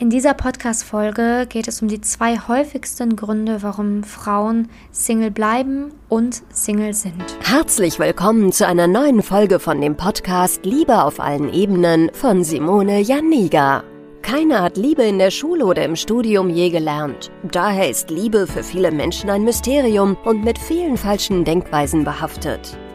In dieser Podcast-Folge geht es um die zwei häufigsten Gründe, warum Frauen Single bleiben und Single sind. Herzlich willkommen zu einer neuen Folge von dem Podcast Liebe auf allen Ebenen von Simone Janiga. Keiner hat Liebe in der Schule oder im Studium je gelernt. Daher ist Liebe für viele Menschen ein Mysterium und mit vielen falschen Denkweisen behaftet.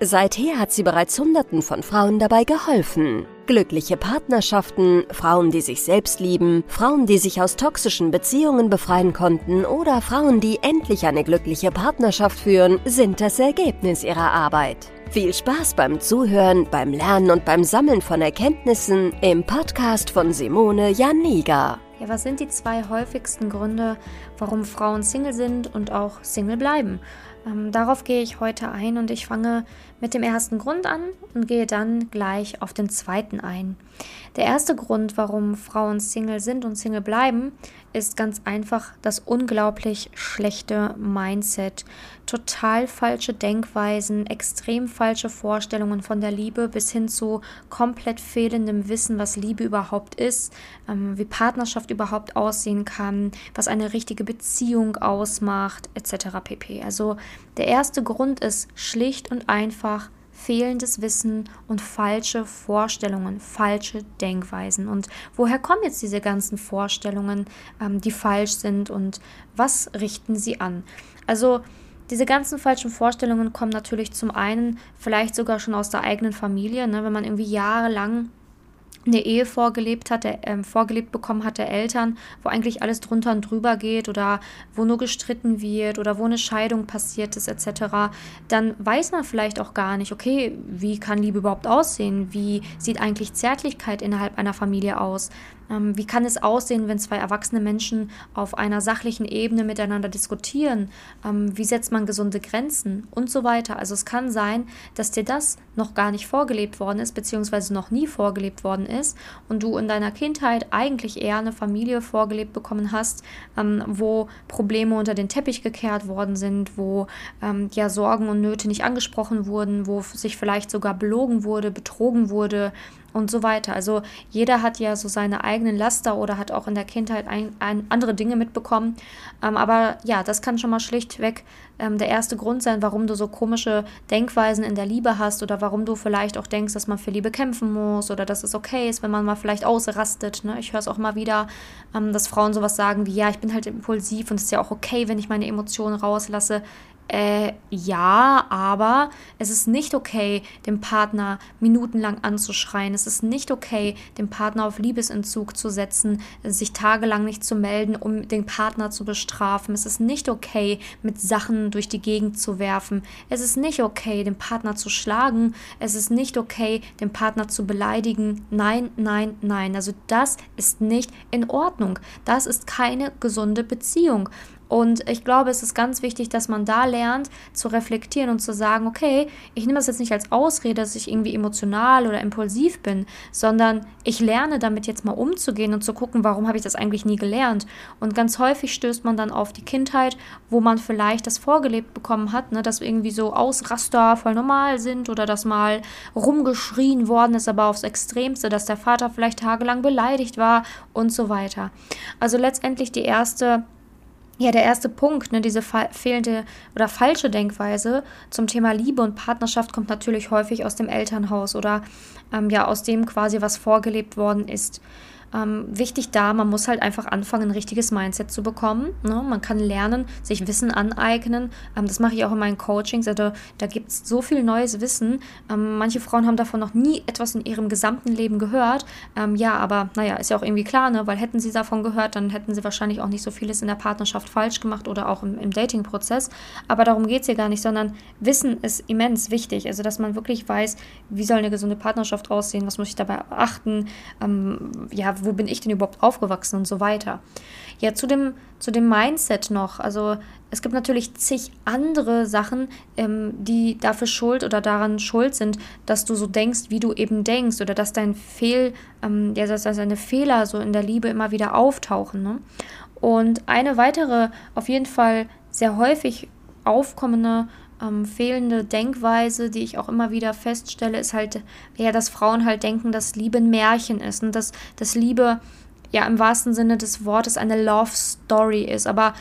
Seither hat sie bereits Hunderten von Frauen dabei geholfen. Glückliche Partnerschaften, Frauen, die sich selbst lieben, Frauen, die sich aus toxischen Beziehungen befreien konnten oder Frauen, die endlich eine glückliche Partnerschaft führen, sind das Ergebnis ihrer Arbeit. Viel Spaß beim Zuhören, beim Lernen und beim Sammeln von Erkenntnissen im Podcast von Simone Janiga. Ja, was sind die zwei häufigsten Gründe, warum Frauen Single sind und auch Single bleiben? Ähm, darauf gehe ich heute ein und ich fange mit dem ersten Grund an und gehe dann gleich auf den zweiten ein. Der erste Grund, warum Frauen Single sind und Single bleiben, ist ganz einfach das unglaublich schlechte Mindset. Total falsche Denkweisen, extrem falsche Vorstellungen von der Liebe bis hin zu komplett fehlendem Wissen, was Liebe überhaupt ist, ähm, wie Partnerschaft überhaupt aussehen kann, was eine richtige Beziehung ausmacht, etc. pp. Also der erste Grund ist schlicht und einfach fehlendes Wissen und falsche Vorstellungen, falsche Denkweisen. Und woher kommen jetzt diese ganzen Vorstellungen, ähm, die falsch sind und was richten sie an? Also diese ganzen falschen Vorstellungen kommen natürlich zum einen vielleicht sogar schon aus der eigenen Familie, ne? wenn man irgendwie jahrelang eine Ehe vorgelebt hat, der, ähm, vorgelebt bekommen hat der Eltern, wo eigentlich alles drunter und drüber geht oder wo nur gestritten wird oder wo eine Scheidung passiert ist etc., dann weiß man vielleicht auch gar nicht, okay, wie kann Liebe überhaupt aussehen? Wie sieht eigentlich Zärtlichkeit innerhalb einer Familie aus? Ähm, wie kann es aussehen, wenn zwei erwachsene Menschen auf einer sachlichen Ebene miteinander diskutieren? Ähm, wie setzt man gesunde Grenzen und so weiter? Also es kann sein, dass dir das noch gar nicht vorgelebt worden ist, beziehungsweise noch nie vorgelebt worden ist und du in deiner Kindheit eigentlich eher eine Familie vorgelebt bekommen hast, ähm, wo Probleme unter den Teppich gekehrt worden sind, wo ja Sorgen und Nöte nicht angesprochen wurden, wo sich vielleicht sogar belogen wurde, betrogen wurde und so weiter. Also jeder hat ja so seine eigenen Laster oder hat auch in der Kindheit ein, ein, andere Dinge mitbekommen. Ähm, aber ja, das kann schon mal schlichtweg ähm, der erste Grund sein, warum du so komische Denkweisen in der Liebe hast oder warum du vielleicht auch denkst, dass man für Liebe kämpfen muss oder dass es okay ist, wenn man mal vielleicht ausrastet. Ne? Ich höre es auch mal wieder, ähm, dass Frauen sowas sagen wie, ja, ich bin halt impulsiv und es ist ja auch okay, wenn ich meine Emotionen rauslasse. Äh, ja, aber es ist nicht okay, den Partner minutenlang anzuschreien. Es ist nicht okay, den Partner auf Liebesentzug zu setzen, sich tagelang nicht zu melden, um den Partner zu bestrafen. Es ist nicht okay, mit Sachen durch die Gegend zu werfen. Es ist nicht okay, den Partner zu schlagen. Es ist nicht okay, den Partner zu beleidigen. Nein, nein, nein. Also das ist nicht in Ordnung. Das ist keine gesunde Beziehung. Und ich glaube, es ist ganz wichtig, dass man da lernt zu reflektieren und zu sagen, okay, ich nehme das jetzt nicht als Ausrede, dass ich irgendwie emotional oder impulsiv bin, sondern ich lerne damit jetzt mal umzugehen und zu gucken, warum habe ich das eigentlich nie gelernt. Und ganz häufig stößt man dann auf die Kindheit, wo man vielleicht das vorgelebt bekommen hat, ne, dass irgendwie so Ausraster voll normal sind oder dass mal rumgeschrien worden ist, aber aufs Extremste, dass der Vater vielleicht tagelang beleidigt war und so weiter. Also letztendlich die erste ja, der erste Punkt, ne, diese fehlende oder falsche Denkweise zum Thema Liebe und Partnerschaft kommt natürlich häufig aus dem Elternhaus oder ähm, ja aus dem quasi, was vorgelebt worden ist. Ähm, wichtig da, man muss halt einfach anfangen, ein richtiges Mindset zu bekommen. Ne? Man kann lernen, sich Wissen aneignen. Ähm, das mache ich auch in meinen Coachings. Also, da gibt es so viel neues Wissen. Ähm, manche Frauen haben davon noch nie etwas in ihrem gesamten Leben gehört. Ähm, ja, aber naja, ist ja auch irgendwie klar, ne? weil hätten sie davon gehört, dann hätten sie wahrscheinlich auch nicht so vieles in der Partnerschaft falsch gemacht oder auch im, im Dating-Prozess. Aber darum geht es hier gar nicht, sondern Wissen ist immens wichtig. Also, dass man wirklich weiß, wie soll eine gesunde Partnerschaft aussehen, was muss ich dabei achten, ähm, wo bin ich denn überhaupt aufgewachsen und so weiter. Ja, zu dem, zu dem Mindset noch. Also es gibt natürlich zig andere Sachen, ähm, die dafür schuld oder daran schuld sind, dass du so denkst, wie du eben denkst oder dass dein Fehl, ähm, ja, dass deine Fehler so in der Liebe immer wieder auftauchen. Ne? Und eine weitere, auf jeden Fall sehr häufig aufkommende ähm, fehlende Denkweise, die ich auch immer wieder feststelle, ist halt, ja, dass Frauen halt denken, dass Liebe ein Märchen ist und dass, dass Liebe ja im wahrsten Sinne des Wortes eine Love Story ist. Aber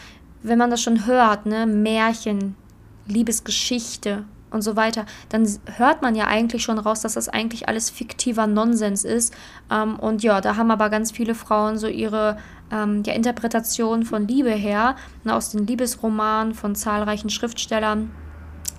wenn man das schon hört, ne, Märchen, Liebesgeschichte und so weiter, dann hört man ja eigentlich schon raus, dass das eigentlich alles fiktiver Nonsens ist. Ähm, und ja, da haben aber ganz viele Frauen so ihre ähm, ja, Interpretation von Liebe her, ne, aus den Liebesromanen von zahlreichen Schriftstellern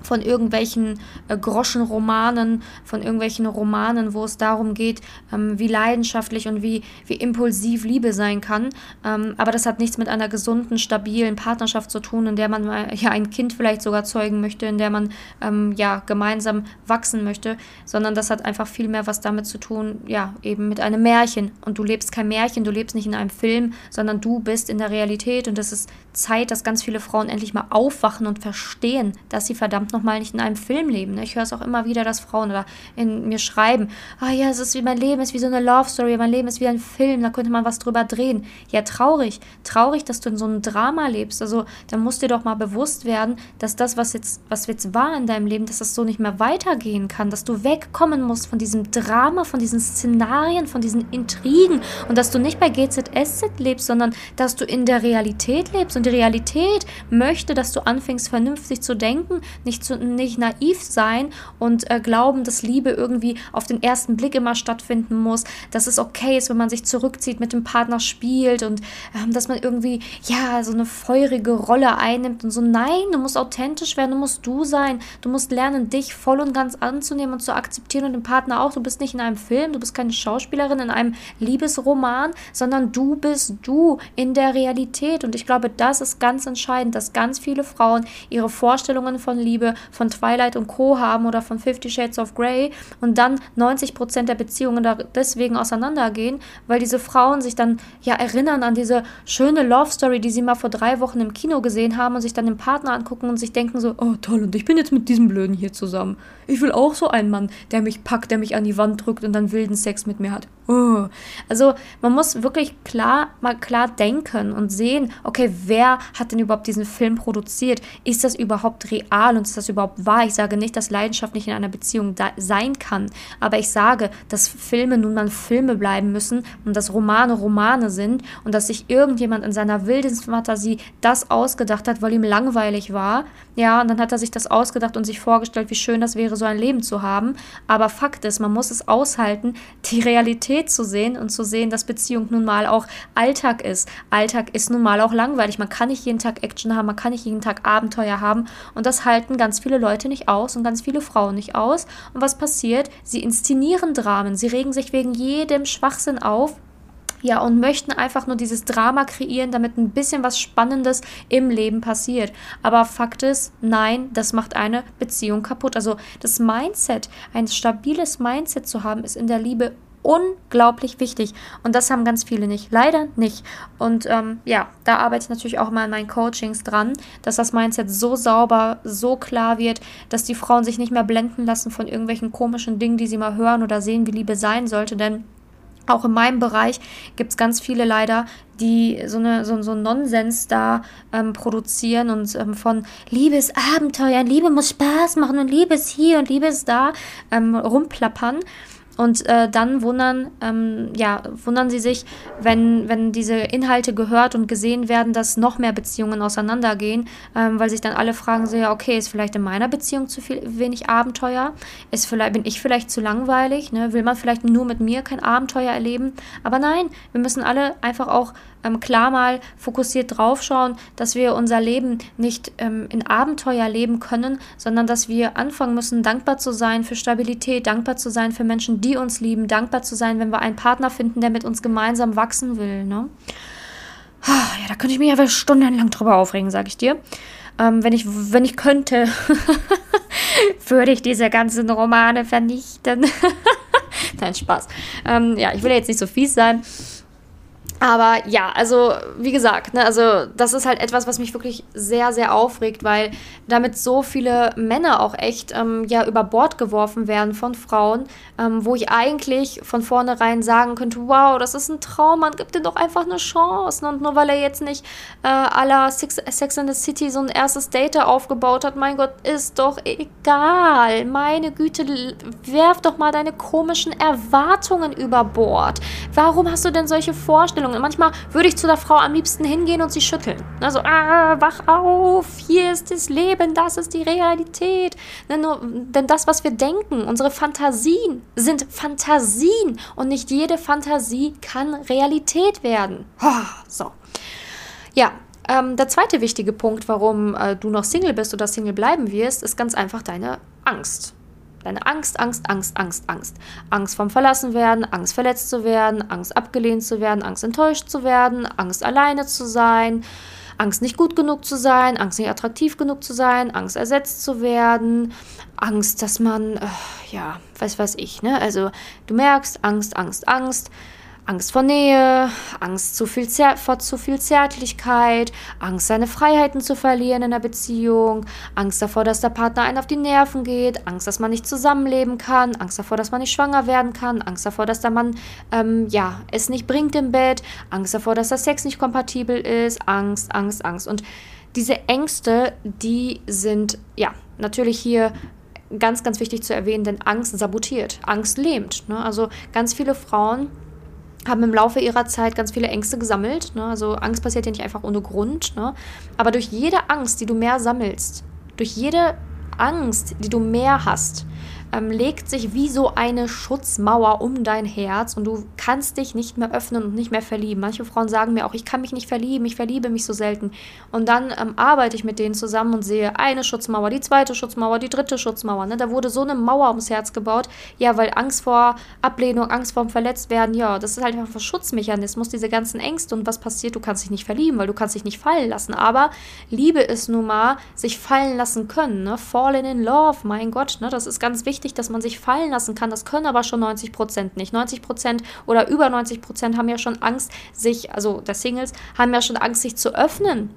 von irgendwelchen äh, Groschenromanen, von irgendwelchen Romanen, wo es darum geht, ähm, wie leidenschaftlich und wie, wie impulsiv Liebe sein kann. Ähm, aber das hat nichts mit einer gesunden, stabilen Partnerschaft zu tun, in der man mal, ja ein Kind vielleicht sogar zeugen möchte, in der man ähm, ja gemeinsam wachsen möchte, sondern das hat einfach viel mehr was damit zu tun, ja, eben mit einem Märchen. Und du lebst kein Märchen, du lebst nicht in einem Film, sondern du bist in der Realität und es ist Zeit, dass ganz viele Frauen endlich mal aufwachen und verstehen, dass sie verdammt nochmal nicht in einem Film leben. Ne? Ich höre es auch immer wieder, dass Frauen oder in mir schreiben, ah ja, es ist wie mein Leben ist wie so eine Love Story, mein Leben ist wie ein Film, da könnte man was drüber drehen. Ja, traurig, traurig, dass du in so einem Drama lebst. Also da musst dir doch mal bewusst werden, dass das, was jetzt, was jetzt war in deinem Leben, dass das so nicht mehr weitergehen kann, dass du wegkommen musst von diesem Drama, von diesen Szenarien, von diesen Intrigen und dass du nicht bei GZSZ lebst, sondern dass du in der Realität lebst und die Realität möchte, dass du anfängst vernünftig zu denken, nicht, zu, nicht naiv sein und äh, glauben, dass Liebe irgendwie auf den ersten Blick immer stattfinden muss, dass es okay ist, wenn man sich zurückzieht, mit dem Partner spielt und ähm, dass man irgendwie, ja, so eine feurige Rolle einnimmt und so, nein, du musst authentisch werden, du musst du sein, du musst lernen, dich voll und ganz anzunehmen und zu akzeptieren und den Partner auch, du bist nicht in einem Film, du bist keine Schauspielerin in einem Liebesroman, sondern du bist du in der Realität. Und ich glaube, das ist ganz entscheidend, dass ganz viele Frauen ihre Vorstellungen von Liebe von Twilight und Co. haben oder von Fifty Shades of Grey und dann 90 Prozent der Beziehungen deswegen auseinandergehen, weil diese Frauen sich dann ja erinnern an diese schöne Love Story, die sie mal vor drei Wochen im Kino gesehen haben und sich dann den Partner angucken und sich denken so, oh toll, und ich bin jetzt mit diesem Blöden hier zusammen. Ich will auch so einen Mann, der mich packt, der mich an die Wand drückt und dann wilden Sex mit mir hat. Oh. Also man muss wirklich klar, mal klar denken und sehen, okay, wer hat denn überhaupt diesen Film produziert? Ist das überhaupt real und ist das überhaupt wahr? Ich sage nicht, dass Leidenschaft nicht in einer Beziehung sein kann, aber ich sage, dass Filme nun mal Filme bleiben müssen und dass Romane Romane sind und dass sich irgendjemand in seiner wildesten Fantasie das ausgedacht hat, weil ihm langweilig war. Ja, und dann hat er sich das ausgedacht und sich vorgestellt, wie schön das wäre, so ein Leben zu haben. Aber Fakt ist, man muss es aushalten, die Realität zu sehen und zu sehen, dass Beziehung nun mal auch Alltag ist. Alltag ist nun mal auch langweilig. Man kann nicht jeden Tag Action haben, man kann nicht jeden Tag Abenteuer haben. Und das halten ganz viele Leute nicht aus und ganz viele Frauen nicht aus. Und was passiert? Sie inszenieren Dramen. Sie regen sich wegen jedem Schwachsinn auf ja, und möchten einfach nur dieses Drama kreieren, damit ein bisschen was Spannendes im Leben passiert. Aber Fakt ist, nein, das macht eine Beziehung kaputt. Also das Mindset, ein stabiles Mindset zu haben, ist in der Liebe unglaublich wichtig. Und das haben ganz viele nicht. Leider nicht. Und ähm, ja, da arbeite ich natürlich auch mal in meinen Coachings dran, dass das Mindset so sauber, so klar wird, dass die Frauen sich nicht mehr blenden lassen von irgendwelchen komischen Dingen, die sie mal hören oder sehen, wie Liebe sein sollte. Denn auch in meinem Bereich gibt es ganz viele leider, die so, eine, so, so Nonsens da ähm, produzieren und ähm, von Liebe ist Abenteuer, Liebe muss Spaß machen und Liebe ist hier und Liebe ist da ähm, rumplappern. Und äh, dann wundern, ähm, ja, wundern sie sich, wenn, wenn diese Inhalte gehört und gesehen werden, dass noch mehr Beziehungen auseinandergehen, ähm, weil sich dann alle fragen so, ja, okay, ist vielleicht in meiner Beziehung zu viel, wenig Abenteuer? Ist vielleicht, bin ich vielleicht zu langweilig? Ne? Will man vielleicht nur mit mir kein Abenteuer erleben? Aber nein, wir müssen alle einfach auch ähm, klar mal fokussiert draufschauen, dass wir unser Leben nicht ähm, in Abenteuer leben können, sondern dass wir anfangen müssen, dankbar zu sein für Stabilität, dankbar zu sein für Menschen, die uns lieben, dankbar zu sein, wenn wir einen Partner finden, der mit uns gemeinsam wachsen will. Ne? Ja, da könnte ich mich aber stundenlang drüber aufregen, sage ich dir. Ähm, wenn, ich, wenn ich könnte, würde ich diese ganzen Romane vernichten. Nein, Spaß. Ähm, ja, ich will jetzt nicht so fies sein. Aber ja, also wie gesagt, ne, also das ist halt etwas, was mich wirklich sehr, sehr aufregt, weil damit so viele Männer auch echt ähm, ja über Bord geworfen werden von Frauen, ähm, wo ich eigentlich von vornherein sagen könnte, wow, das ist ein Traum, man gibt ihm doch einfach eine Chance. Und nur weil er jetzt nicht äh, la Six, Sex in the City so ein erstes Date aufgebaut hat, mein Gott, ist doch egal. Meine Güte, werf doch mal deine komischen Erwartungen über Bord. Warum hast du denn solche Vorstellungen? Vorstellungen. manchmal würde ich zu der Frau am liebsten hingehen und sie schütteln. Also, ah, wach auf, hier ist das Leben, das ist die Realität. Ne, denn das, was wir denken, unsere Fantasien sind Fantasien und nicht jede Fantasie kann Realität werden. So. Ja, ähm, der zweite wichtige Punkt, warum äh, du noch Single bist oder Single bleiben wirst, ist ganz einfach deine Angst. Deine Angst, Angst, Angst, Angst, Angst. Angst vom Verlassenwerden, Angst verletzt zu werden, Angst abgelehnt zu werden, Angst enttäuscht zu werden, Angst alleine zu sein, Angst nicht gut genug zu sein, Angst nicht attraktiv genug zu sein, Angst ersetzt zu werden, Angst, dass man, äh, ja, weiß weiß ich, ne? Also du merkst, Angst, Angst, Angst. Angst vor Nähe, Angst zu viel vor zu viel Zärtlichkeit, Angst, seine Freiheiten zu verlieren in der Beziehung, Angst davor, dass der Partner einen auf die Nerven geht, Angst, dass man nicht zusammenleben kann, Angst davor, dass man nicht schwanger werden kann, Angst davor, dass der Mann ähm, ja, es nicht bringt im Bett, Angst davor, dass der Sex nicht kompatibel ist, Angst, Angst, Angst. Und diese Ängste, die sind ja natürlich hier ganz, ganz wichtig zu erwähnen, denn Angst sabotiert, Angst lähmt. Ne? Also ganz viele Frauen haben im Laufe ihrer Zeit ganz viele Ängste gesammelt. Ne? Also Angst passiert ja nicht einfach ohne Grund. Ne? Aber durch jede Angst, die du mehr sammelst, durch jede Angst, die du mehr hast, ähm, legt sich wie so eine Schutzmauer um dein Herz und du kannst dich nicht mehr öffnen und nicht mehr verlieben. Manche Frauen sagen mir auch, ich kann mich nicht verlieben, ich verliebe mich so selten. Und dann ähm, arbeite ich mit denen zusammen und sehe eine Schutzmauer, die zweite Schutzmauer, die dritte Schutzmauer. Ne? Da wurde so eine Mauer ums Herz gebaut. Ja, weil Angst vor Ablehnung, Angst vor Verletztwerden, ja, das ist halt einfach ein Schutzmechanismus, diese ganzen Ängste. Und was passiert? Du kannst dich nicht verlieben, weil du kannst dich nicht fallen lassen. Aber Liebe ist nun mal sich fallen lassen können. Ne? Fallen in love, mein Gott, ne? das ist ganz wichtig wichtig, dass man sich fallen lassen kann. Das können aber schon 90 Prozent nicht. 90 Prozent oder über 90 Prozent haben ja schon Angst, sich, also der Singles, haben ja schon Angst, sich zu öffnen.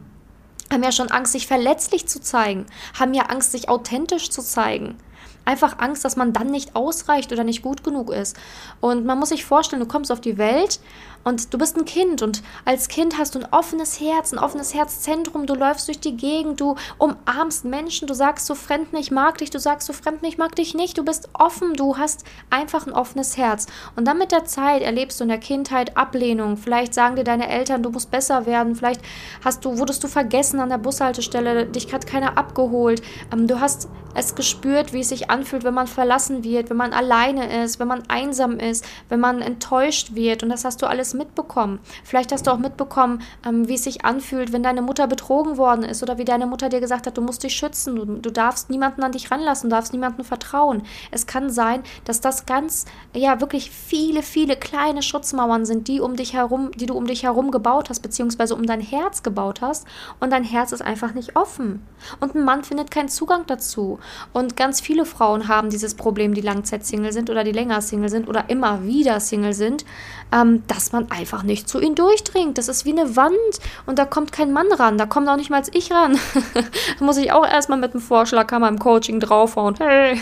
Haben ja schon Angst, sich verletzlich zu zeigen. Haben ja Angst, sich authentisch zu zeigen. Einfach Angst, dass man dann nicht ausreicht oder nicht gut genug ist. Und man muss sich vorstellen, du kommst auf die Welt und du bist ein Kind und als Kind hast du ein offenes Herz, ein offenes Herzzentrum. Du läufst durch die Gegend, du umarmst Menschen, du sagst zu Fremden, ich mag dich, du sagst zu Fremden, ich mag dich nicht. Du bist offen, du hast einfach ein offenes Herz. Und dann mit der Zeit erlebst du in der Kindheit Ablehnung. Vielleicht sagen dir deine Eltern, du musst besser werden. Vielleicht hast du, wurdest du vergessen an der Bushaltestelle, dich hat keiner abgeholt. Ähm, du hast es gespürt, wie es sich anfühlt, wenn man verlassen wird, wenn man alleine ist, wenn man einsam ist, wenn man enttäuscht wird. Und das hast du alles alles mitbekommen. Vielleicht hast du auch mitbekommen, ähm, wie es sich anfühlt, wenn deine Mutter betrogen worden ist oder wie deine Mutter dir gesagt hat, du musst dich schützen, du, du darfst niemanden an dich ranlassen, du darfst niemandem vertrauen. Es kann sein, dass das ganz, ja, wirklich viele, viele kleine Schutzmauern sind, die um dich herum, die du um dich herum gebaut hast, beziehungsweise um dein Herz gebaut hast und dein Herz ist einfach nicht offen. Und ein Mann findet keinen Zugang dazu. Und ganz viele Frauen haben dieses Problem, die Langzeit-Single sind oder die länger Single sind oder immer wieder Single sind, ähm, dass man einfach nicht zu ihnen durchdringt. Das ist wie eine Wand und da kommt kein Mann ran, da kommt auch nicht mal ich ran. da muss ich auch erstmal mit dem Vorschlaghammer im Coaching draufhauen. Hey,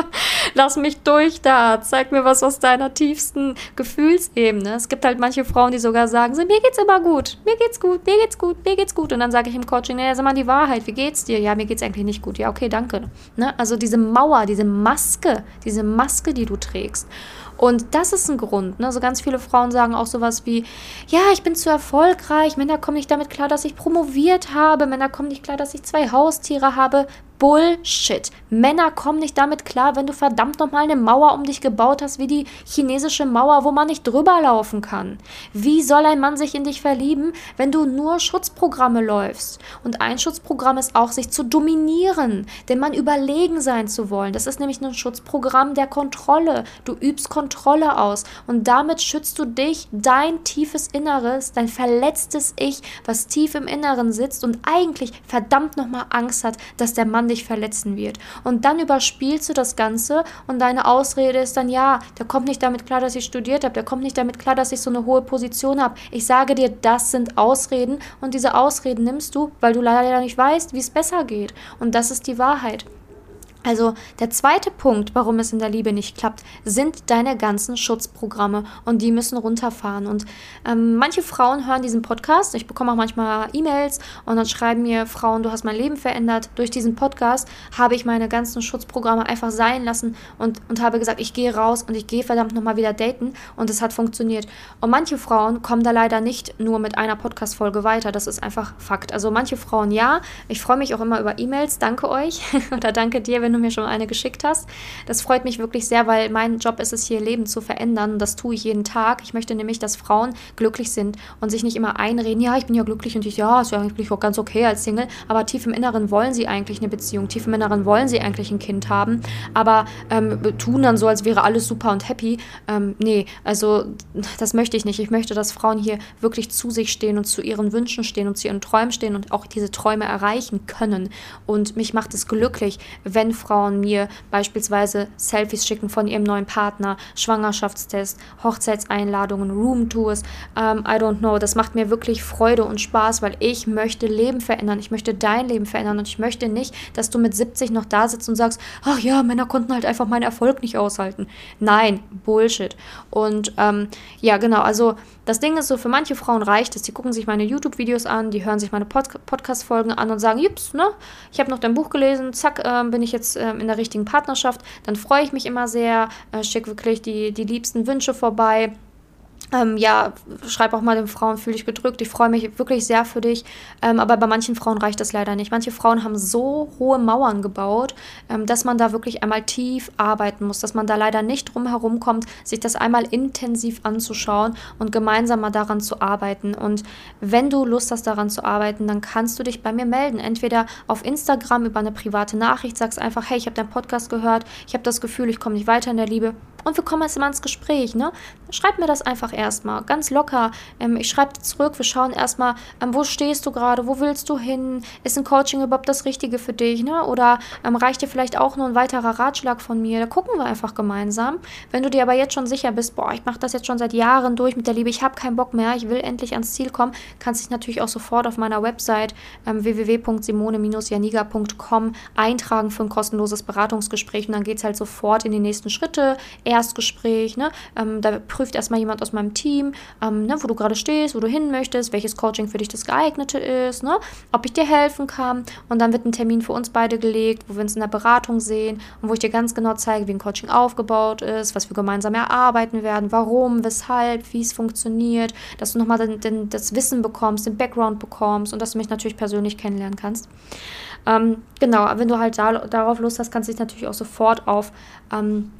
lass mich durch da, zeig mir was aus deiner tiefsten Gefühlsebene. Es gibt halt manche Frauen, die sogar sagen, mir geht's immer gut, mir geht's gut, mir geht's gut, mir geht's gut. Und dann sage ich im Coaching, naja, sag mal die Wahrheit, wie geht's dir? Ja, mir geht's eigentlich nicht gut. Ja, okay, danke. Ne? Also diese Mauer, diese Maske, diese Maske, die du trägst. Und das ist ein Grund. Ne? So ganz viele Frauen sagen auch sowas wie, ja, ich bin zu erfolgreich, Männer kommen nicht damit klar, dass ich promoviert habe, Männer kommen nicht klar, dass ich zwei Haustiere habe. Bullshit. Männer kommen nicht damit klar, wenn du verdammt nochmal eine Mauer um dich gebaut hast, wie die chinesische Mauer, wo man nicht drüber laufen kann. Wie soll ein Mann sich in dich verlieben, wenn du nur Schutzprogramme läufst? Und ein Schutzprogramm ist auch, sich zu dominieren, dem Mann überlegen sein zu wollen. Das ist nämlich ein Schutzprogramm der Kontrolle. Du übst Kontrolle aus und damit schützt du dich, dein tiefes Inneres, dein verletztes Ich, was tief im Inneren sitzt und eigentlich verdammt nochmal Angst hat, dass der Mann Mann dich verletzen wird. Und dann überspielst du das Ganze und deine Ausrede ist dann, ja, der kommt nicht damit klar, dass ich studiert habe, der kommt nicht damit klar, dass ich so eine hohe Position habe. Ich sage dir, das sind Ausreden und diese Ausreden nimmst du, weil du leider nicht weißt, wie es besser geht. Und das ist die Wahrheit. Also der zweite Punkt, warum es in der Liebe nicht klappt, sind deine ganzen Schutzprogramme und die müssen runterfahren. Und ähm, manche Frauen hören diesen Podcast. Ich bekomme auch manchmal E-Mails und dann schreiben mir Frauen, du hast mein Leben verändert. Durch diesen Podcast habe ich meine ganzen Schutzprogramme einfach sein lassen und, und habe gesagt, ich gehe raus und ich gehe verdammt nochmal wieder daten und es hat funktioniert. Und manche Frauen kommen da leider nicht nur mit einer Podcast-Folge weiter. Das ist einfach Fakt. Also manche Frauen ja. Ich freue mich auch immer über E-Mails. Danke euch oder danke dir, wenn du mir schon eine geschickt hast. Das freut mich wirklich sehr, weil mein Job ist es hier, Leben zu verändern. Das tue ich jeden Tag. Ich möchte nämlich, dass Frauen glücklich sind und sich nicht immer einreden, ja, ich bin ja glücklich und ich, ja, ist ja eigentlich auch ganz okay als Single. Aber tief im Inneren wollen sie eigentlich eine Beziehung. Tief im Inneren wollen sie eigentlich ein Kind haben. Aber ähm, tun dann so, als wäre alles super und happy. Ähm, nee, also das möchte ich nicht. Ich möchte, dass Frauen hier wirklich zu sich stehen und zu ihren Wünschen stehen und zu ihren Träumen stehen und auch diese Träume erreichen können. Und mich macht es glücklich, wenn Frauen Frauen mir beispielsweise Selfies schicken von ihrem neuen Partner, Schwangerschaftstest, Hochzeitseinladungen, Roomtours, ähm, I don't know. Das macht mir wirklich Freude und Spaß, weil ich möchte Leben verändern. Ich möchte dein Leben verändern und ich möchte nicht, dass du mit 70 noch da sitzt und sagst, ach ja, Männer konnten halt einfach meinen Erfolg nicht aushalten. Nein, Bullshit. Und ähm, ja, genau, also das Ding ist so, für manche Frauen reicht es, die gucken sich meine YouTube-Videos an, die hören sich meine Pod Podcast-Folgen an und sagen, jups, ne, ich habe noch dein Buch gelesen, zack, äh, bin ich jetzt äh, in der richtigen Partnerschaft. Dann freue ich mich immer sehr, äh, schicke wirklich die, die liebsten Wünsche vorbei. Ähm, ja, schreib auch mal den Frauen, fühle dich gedrückt. Ich freue mich wirklich sehr für dich. Ähm, aber bei manchen Frauen reicht das leider nicht. Manche Frauen haben so hohe Mauern gebaut, ähm, dass man da wirklich einmal tief arbeiten muss, dass man da leider nicht drum herum kommt, sich das einmal intensiv anzuschauen und gemeinsam mal daran zu arbeiten. Und wenn du Lust hast, daran zu arbeiten, dann kannst du dich bei mir melden. Entweder auf Instagram über eine private Nachricht, sagst einfach, hey, ich habe deinen Podcast gehört, ich habe das Gefühl, ich komme nicht weiter in der Liebe und wir kommen jetzt mal ins Gespräch. Ne? Schreib mir das einfach erstmal, ganz locker. Ähm, ich schreibe dir zurück, wir schauen erstmal, ähm, wo stehst du gerade, wo willst du hin? Ist ein Coaching überhaupt das Richtige für dich? Ne? Oder ähm, reicht dir vielleicht auch nur ein weiterer Ratschlag von mir? Da gucken wir einfach gemeinsam. Wenn du dir aber jetzt schon sicher bist, boah, ich mache das jetzt schon seit Jahren durch mit der Liebe, ich habe keinen Bock mehr, ich will endlich ans Ziel kommen, kannst dich natürlich auch sofort auf meiner Website ähm, www.simone-janiga.com eintragen für ein kostenloses Beratungsgespräch und dann geht es halt sofort in die nächsten Schritte. Erstgespräch, ne? Ähm, da prüft erstmal jemand aus meinem Team, ähm, ne, wo du gerade stehst, wo du hin möchtest, welches Coaching für dich das geeignete ist, ne? ob ich dir helfen kann. Und dann wird ein Termin für uns beide gelegt, wo wir uns in der Beratung sehen und wo ich dir ganz genau zeige, wie ein Coaching aufgebaut ist, was wir gemeinsam erarbeiten werden, warum, weshalb, wie es funktioniert, dass du nochmal den, den, das Wissen bekommst, den Background bekommst und dass du mich natürlich persönlich kennenlernen kannst. Ähm, genau, wenn du halt da, darauf Lust hast, kannst du dich natürlich auch sofort auf ähm,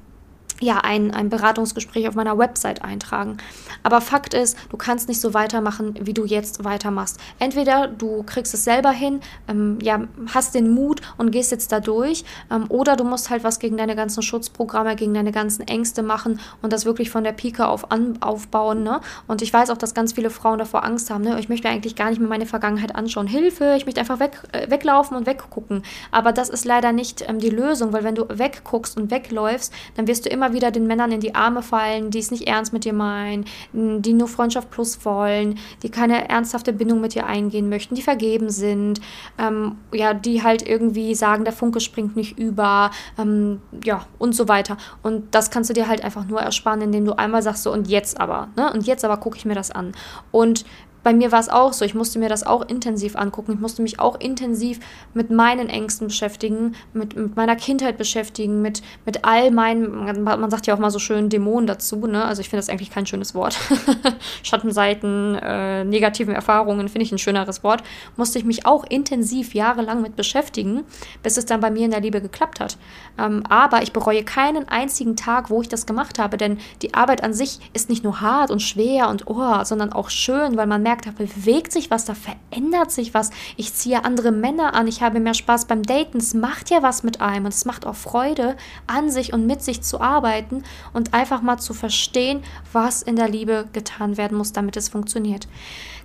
ja, ein, ein Beratungsgespräch auf meiner Website eintragen. Aber Fakt ist, du kannst nicht so weitermachen, wie du jetzt weitermachst. Entweder du kriegst es selber hin, ähm, ja, hast den Mut und gehst jetzt da durch, ähm, oder du musst halt was gegen deine ganzen Schutzprogramme, gegen deine ganzen Ängste machen und das wirklich von der Pike auf an, aufbauen. Ne? Und ich weiß auch, dass ganz viele Frauen davor Angst haben. Ne? Ich möchte eigentlich gar nicht mehr meine Vergangenheit anschauen. Hilfe, ich möchte einfach weg, äh, weglaufen und weggucken. Aber das ist leider nicht ähm, die Lösung, weil wenn du wegguckst und wegläufst, dann wirst du immer immer wieder den Männern in die Arme fallen, die es nicht ernst mit dir meinen, die nur Freundschaft plus wollen, die keine ernsthafte Bindung mit dir eingehen möchten, die vergeben sind, ähm, ja, die halt irgendwie sagen, der Funke springt nicht über, ähm, ja, und so weiter. Und das kannst du dir halt einfach nur ersparen, indem du einmal sagst so, und jetzt aber, ne? Und jetzt aber gucke ich mir das an. Und bei mir war es auch so. Ich musste mir das auch intensiv angucken. Ich musste mich auch intensiv mit meinen Ängsten beschäftigen, mit, mit meiner Kindheit beschäftigen, mit, mit all meinen, man sagt ja auch mal so schön Dämonen dazu, ne? Also ich finde das eigentlich kein schönes Wort. Schattenseiten, äh, negativen Erfahrungen finde ich ein schöneres Wort. Musste ich mich auch intensiv jahrelang mit beschäftigen, bis es dann bei mir in der Liebe geklappt hat. Ähm, aber ich bereue keinen einzigen Tag, wo ich das gemacht habe, denn die Arbeit an sich ist nicht nur hart und schwer und oh, sondern auch schön, weil man merkt, gemerkt, da bewegt sich was, da verändert sich was. Ich ziehe andere Männer an, ich habe mehr Spaß beim Daten. Es macht ja was mit einem und es macht auch Freude, an sich und mit sich zu arbeiten und einfach mal zu verstehen, was in der Liebe getan werden muss, damit es funktioniert.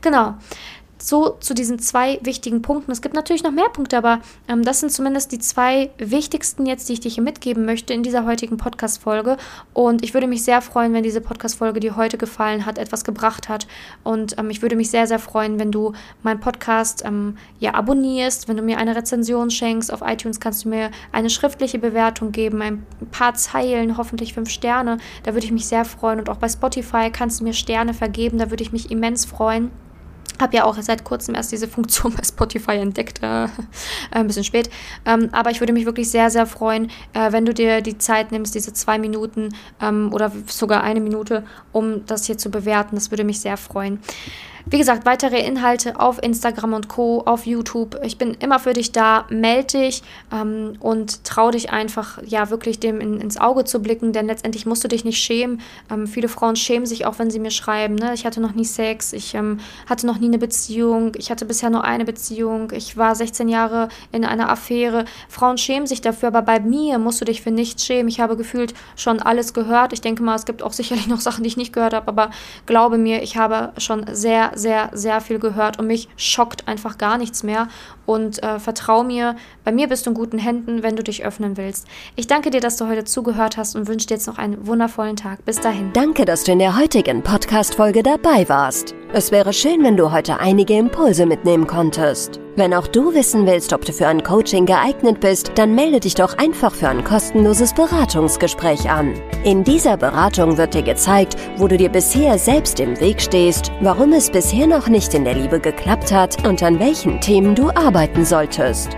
Genau. So zu diesen zwei wichtigen Punkten. Es gibt natürlich noch mehr Punkte, aber ähm, das sind zumindest die zwei wichtigsten jetzt, die ich dir hier mitgeben möchte in dieser heutigen Podcast-Folge. Und ich würde mich sehr freuen, wenn diese Podcast-Folge, die heute gefallen hat, etwas gebracht hat. Und ähm, ich würde mich sehr, sehr freuen, wenn du meinen Podcast ähm, ja abonnierst, wenn du mir eine Rezension schenkst. Auf iTunes kannst du mir eine schriftliche Bewertung geben, ein paar Zeilen, hoffentlich fünf Sterne. Da würde ich mich sehr freuen. Und auch bei Spotify kannst du mir Sterne vergeben. Da würde ich mich immens freuen. Habe ja auch seit kurzem erst diese Funktion bei Spotify entdeckt, äh, ein bisschen spät. Ähm, aber ich würde mich wirklich sehr, sehr freuen, äh, wenn du dir die Zeit nimmst, diese zwei Minuten ähm, oder sogar eine Minute, um das hier zu bewerten. Das würde mich sehr freuen. Wie gesagt, weitere Inhalte auf Instagram und Co., auf YouTube. Ich bin immer für dich da. Meld dich ähm, und trau dich einfach, ja, wirklich dem in, ins Auge zu blicken, denn letztendlich musst du dich nicht schämen. Ähm, viele Frauen schämen sich auch, wenn sie mir schreiben, ne? ich hatte noch nie Sex, ich ähm, hatte noch nie eine Beziehung, ich hatte bisher nur eine Beziehung, ich war 16 Jahre in einer Affäre. Frauen schämen sich dafür, aber bei mir musst du dich für nichts schämen. Ich habe gefühlt schon alles gehört. Ich denke mal, es gibt auch sicherlich noch Sachen, die ich nicht gehört habe, aber glaube mir, ich habe schon sehr sehr, sehr, viel gehört und mich schockt einfach gar nichts mehr. Und äh, vertrau mir, bei mir bist du in guten Händen, wenn du dich öffnen willst. Ich danke dir, dass du heute zugehört hast und wünsche dir jetzt noch einen wundervollen Tag. Bis dahin. Danke, dass du in der heutigen Podcast-Folge dabei warst. Es wäre schön, wenn du heute einige Impulse mitnehmen konntest. Wenn auch du wissen willst, ob du für ein Coaching geeignet bist, dann melde dich doch einfach für ein kostenloses Beratungsgespräch an. In dieser Beratung wird dir gezeigt, wo du dir bisher selbst im Weg stehst, warum es bisher noch nicht in der Liebe geklappt hat und an welchen Themen du arbeiten solltest.